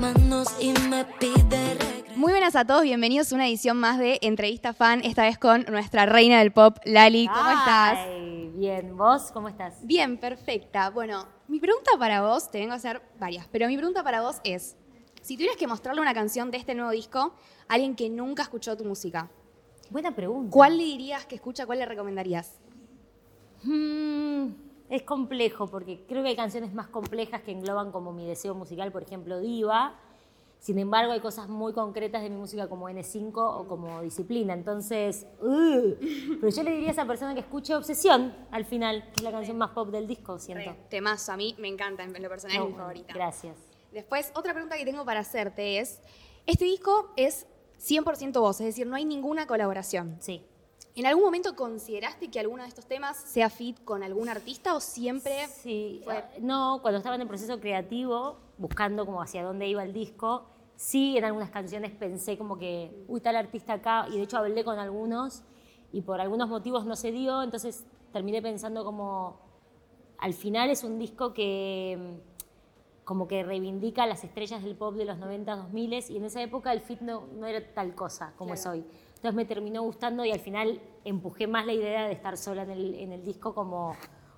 manos y me pide. Muy buenas a todos, bienvenidos a una edición más de Entrevista Fan, esta vez con nuestra reina del pop, Lali. ¿Cómo estás? Ay, Bien, ¿vos cómo estás? Bien, perfecta. Bueno, mi pregunta para vos, te vengo a hacer varias, pero mi pregunta para vos es, si tuvieras que mostrarle una canción de este nuevo disco a alguien que nunca escuchó tu música, Buena pregunta. ¿cuál le dirías que escucha, cuál le recomendarías? Mm, es complejo porque creo que hay canciones más complejas que engloban como mi deseo musical, por ejemplo, Diva. Sin embargo, hay cosas muy concretas de mi música como N5 o como Disciplina. Entonces, ugh. pero yo le diría a esa persona que escuche Obsesión al final, que es la canción más pop del disco, siento. Temazo, a mí me encanta, en lo personal es mi No, favorita. Gracias. Después, otra pregunta que tengo para hacerte es, este disco es 100% vos, es decir, no hay ninguna colaboración. Sí. ¿En algún momento consideraste que alguno de estos temas sea fit con algún artista o siempre Sí, fue- ah, no, cuando estaba en el proceso creativo, buscando como hacia dónde iba el disco, sí en algunas canciones pensé como que, uy, tal artista acá, y de hecho hablé con algunos, y por algunos motivos no se dio, entonces terminé pensando como, al final es un disco que mm, como que reivindica las estrellas del pop de los 90, 2000 y en esa época el fit no, no era tal cosa como es hoy. Entonces me terminó gustando y al final empujé más la idea de estar sola en el, en el disco como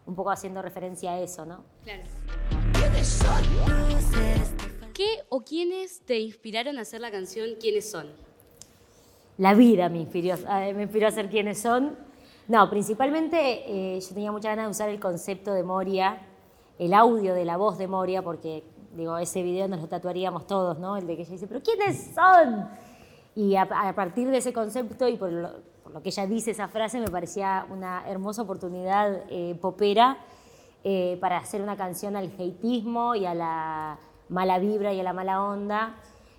un poco haciendo referencia a eso, ¿no? Claro. ¿Qué o quiénes te inspiraron a hacer la canción ¿Quiénes son? La vida me inspiró, eh, me inspiró a ser quienes son. No, principalmente eh, yo tenía muchas ganas de usar el concepto de Moria, el audio de la voz de Moria, porque digo, ese video nos lo tatuaríamos todos, ¿no? El de que ella dice, pero ¿quiénes son? Y a, a partir de ese concepto y por lo, por lo que ella dice esa frase, me parecía una hermosa oportunidad eh, popera eh, para hacer una canción al heitismo y a la mala vibra y a la mala onda.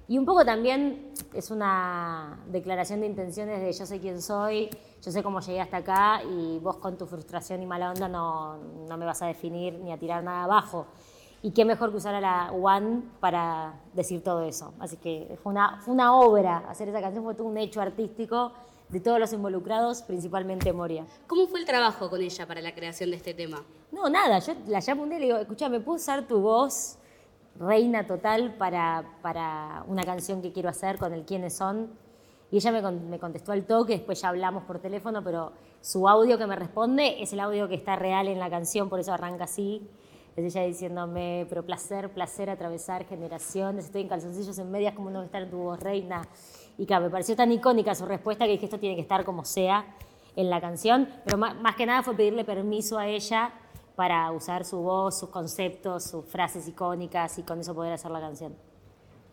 Y un poco también es una declaración de intenciones de yo sé quién soy, yo sé cómo llegué hasta acá y vos con tu frustración y mala onda no, no me vas a definir ni a tirar nada abajo. Y qué mejor que usar a la One para decir todo eso. Así que fue una, fue una obra hacer esa canción, fue todo un hecho artístico de todos los involucrados, principalmente Moria. ¿Cómo fue el trabajo con ella para la creación de este tema? No, nada, yo la llamo un día y le digo, escucha, ¿me puedo usar tu voz, reina total, para, para una canción que quiero hacer con el quiénes son? Y ella me, me contestó al toque, después ya hablamos por teléfono, pero su audio que me responde es el audio que está real en la canción, por eso arranca así. Es ella diciéndome, pero placer, placer atravesar generaciones, estoy en calzoncillos en medias, como no voy a estar en tu voz, reina? Y claro, me pareció tan icónica su respuesta que dije, esto tiene que estar como sea en la canción, pero ma- más, que nada fue pedirle permiso a ella para usar su voz, sus conceptos, sus frases icónicas y con eso poder hacer la canción.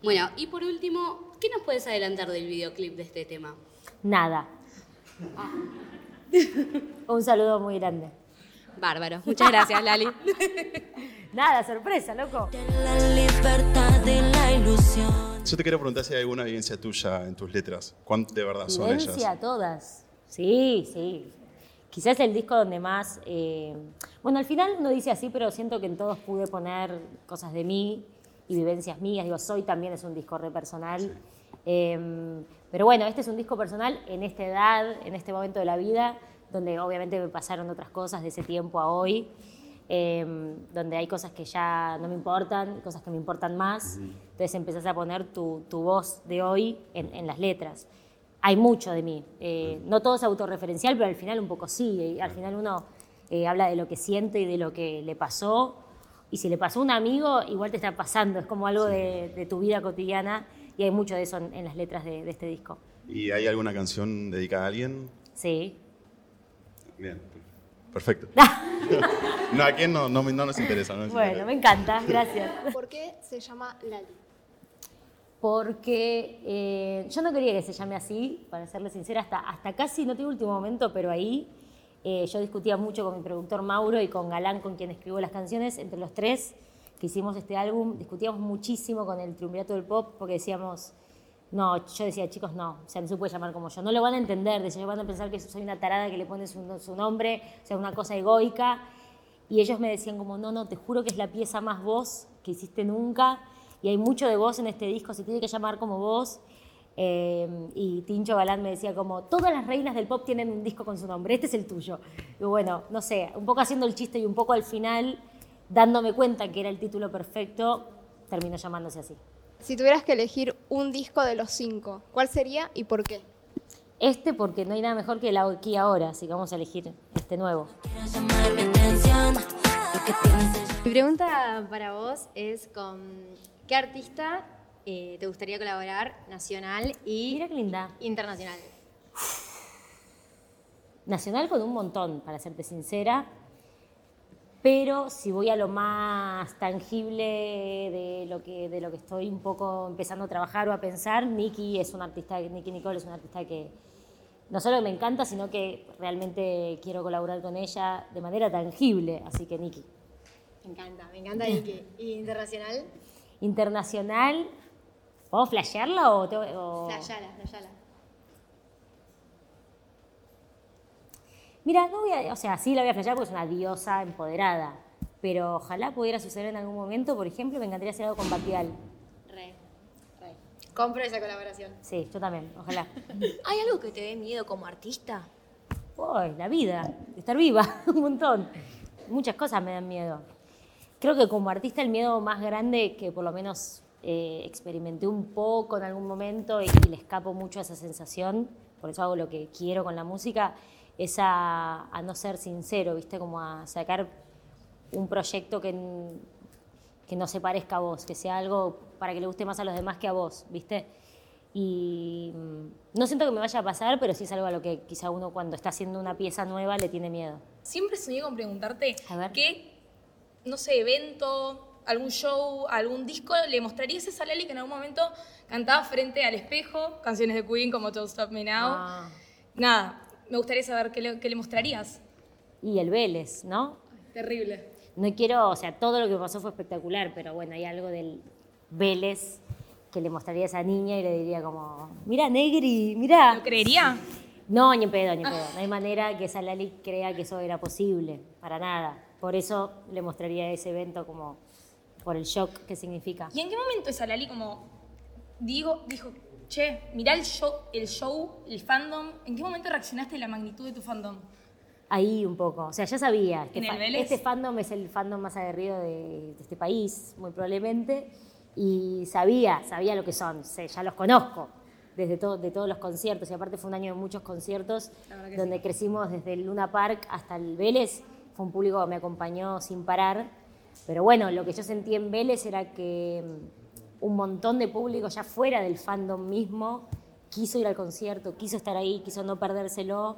Bueno, y por último, ¿qué nos puedes adelantar del videoclip de este tema? Nada. Un saludo muy grande. Bárbaro. Muchas gracias, Lali. Nada, sorpresa, loco. De la libertad y la ilusión. Yo te quiero preguntar si hay alguna evidencia tuya en tus letras. ¿Cuánto de verdad son Evidencia ellas? a todas. Sí, sí. Quizás el disco donde más... eh, Bueno, al final uno dice así, pero siento que en todos pude poner cosas de mí y vivencias mías. Digo, Soy también es un disco re personal. Eh, pero bueno, este es un disco personal en esta edad, en este momento de la vida, donde obviamente me pasaron otras cosas de ese tiempo a hoy. eh, donde hay cosas que ya no me importan, cosas que me importan más. Entonces empezás a poner tu, tu voz de hoy en, en las letras. Hay mucho de mí. Eh, no todo es autorreferencial, pero al final un poco sí. Al final uno eh, habla de lo que siente y de lo que le pasó. Y si le pasó a un amigo, igual te está pasando. Es como algo de, de tu vida cotidiana. Y hay mucho de eso en, en las letras de, de este disco. ¿Y hay alguna canción dedicada a alguien? Sí. Bien, perfecto. no, a quién no, no, nos interesa. no nos Bueno, interesa. me encanta. Gracias. ¿Por qué se llama Lali? porque eh, yo no quería que se llame así, para serle sincera, hasta, hasta casi, no tengo último momento, pero ahí eh, yo discutía mucho con mi productor Mauro y con Galán, con quien escribo las canciones, entre los tres que hicimos este álbum, discutíamos muchísimo con el triunvirato del pop, porque decíamos, no, yo decía, chicos, no, o sea, no se puede llamar como yo, no lo van a entender, decía, van a pensar que soy una tarada que le pone su, nombre, o sea, una cosa egoica, y ellos me decían como, no, no, te juro que es la pieza más voz que hiciste nunca, y hay mucho de voz en este disco, se tiene que llamar como vos. Eh, y Tincho Galán me decía como, todas las reinas del pop tienen un disco con su nombre, este es el tuyo. Y bueno, no sé, un poco haciendo el chiste y un poco al final, dándome cuenta que era el título perfecto, terminó llamándose así. Si tuvieras que elegir un disco de los cinco, ¿cuál sería y por qué? Este porque no hay nada mejor que el aquí ahora, así que vamos a elegir este nuevo. Mi pregunta para vos es con qué artista eh, te gustaría colaborar nacional y Mira qué linda. internacional. Nacional con un montón, para serte sincera. Pero si voy a lo más tangible de lo que, de lo que estoy un poco empezando a trabajar o a pensar, Nicky es un artista, Nicky Nicole es un artista que no solo me encanta, sino que realmente quiero colaborar con ella de manera tangible. Así que Nicky. Me encanta, me encanta y que y internacional. Internacional, ¿puedo flashearla o, te- o- Flayala, flayala. Mira, no voy a, o sea, sí la voy a flashear porque es una diosa empoderada, pero ojalá pudiera suceder en algún momento, por ejemplo, me encantaría hacer algo con Batial. Re, re. Compro esa colaboración. Sí, yo también, ojalá. ¿Hay algo que te dé miedo como artista? Uy, la vida, estar viva, un montón. Muchas cosas me dan miedo. Creo que como artista el miedo más grande que por lo menos eh, experimenté un poco en algún momento y, y le escapo mucho a esa sensación, por eso hago lo que quiero con la música, es a, a no ser sincero, ¿viste? Como a sacar un proyecto que, que no se parezca a vos, que sea algo para que le guste más a los demás que a vos, ¿viste? Y mm, no siento que me vaya a pasar, pero sí es algo a lo que quizá uno cuando está haciendo una pieza nueva le tiene miedo. Siempre soñé con preguntarte A ver. qué, no sé, evento, algún show, algún disco le mostrarías a Lali que en algún momento cantaba frente al espejo, canciones de Queen como Don't Stop Me Now. Ah. Nada, me gustaría saber qué le, qué le mostrarías. Y el Vélez, ¿no? Terrible. No quiero, o sea, todo lo que pasó fue espectacular, pero bueno, hay algo del Vélez que le mostraría a esa niña y le diría como, mira, Negri, mira. ¿Lo creería? No, ni en pedo, ni en pedo. No hay manera que esa Lali crea que eso era posible, para nada. Por eso le mostraría ese evento como por el shock que significa. ¿Y en qué momento esa Lali como digo, dijo, che, mirá el show, el show, el fandom, ¿en qué momento reaccionaste a la magnitud de tu fandom? Ahí un poco. O sea, ya sabía. ¿En el fa- Vélez? este fandom es el fandom más aguerrido de, de este país, muy probablemente. Y sabía, sabía lo que son. Sé, ya los conozco desde todo, de todos los conciertos. Y aparte fue un año de muchos conciertos donde crecimos desde el Luna Park hasta el Vélez. Fue un público que me acompañó sin parar. Pero bueno, lo que yo sentí en Vélez era que un montón de público ya fuera del fandom mismo quiso ir al concierto, quiso estar ahí, quiso no perdérselo,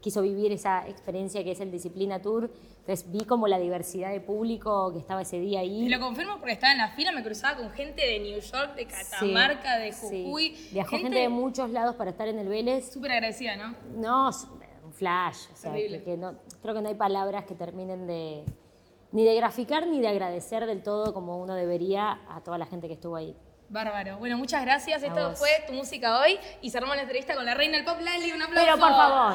quiso vivir esa experiencia que es el Disciplina Tour. Entonces vi como la diversidad de público que estaba ese día Te ahí. lo confirmo porque estaba en la fila, me cruzaba con gente de New York, de Catamarca, de Sí. Jujuy. Viajó gente de muchos lados para estar en el Vélez. Súper agradecida, ¿no? No, un flash. O sea, que no, creo que no hay palabras que terminen de ni de graficar ni de agradecer del todo como uno debería a toda la gente que estuvo ahí. Bárbaro. Bueno, muchas gracias. A Esto vos. fue tu música hoy y cerramos la entrevista con la reina del pop, Lali. Un aplauso. Pero por favor.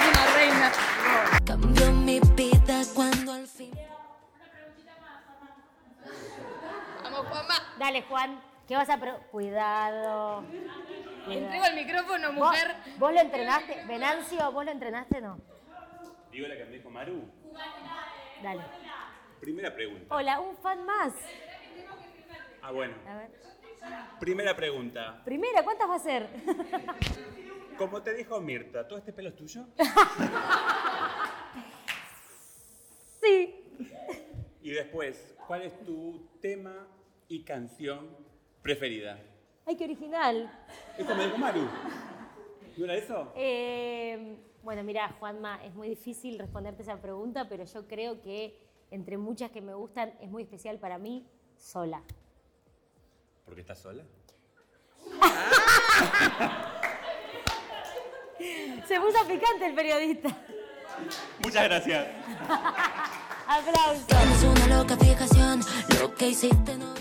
Es una reina. Cambió mi vida cuando al fin. Vamos, Juanma. Dale, Juan, ¿qué vas a pro- Cuidado. Entrego el micrófono, ¿Vos, mujer. vos lo entrenaste? Venancio, ¿vos lo entrenaste no? Digo la que me dijo Maru. Dale. Primera pregunta. Hola, un fan más. Ah, bueno. A ver. Primera pregunta. Primera, ¿cuántas va a ser? Como te dijo Mirta, ¿todo este pelo es tuyo? sí. Y después, ¿cuál es tu tema y canción preferida? Ay, qué original. Esto me dijo Maru. ¿No era eso? Eh, bueno, mira, Juanma, es muy difícil responderte esa pregunta, pero yo creo que entre muchas que me gustan, es muy especial para mí, sola. ¿Porque estás sola? Se puso picante el periodista. Muchas gracias. Aplausos. Tienes una loca fijación, lo que hiciste no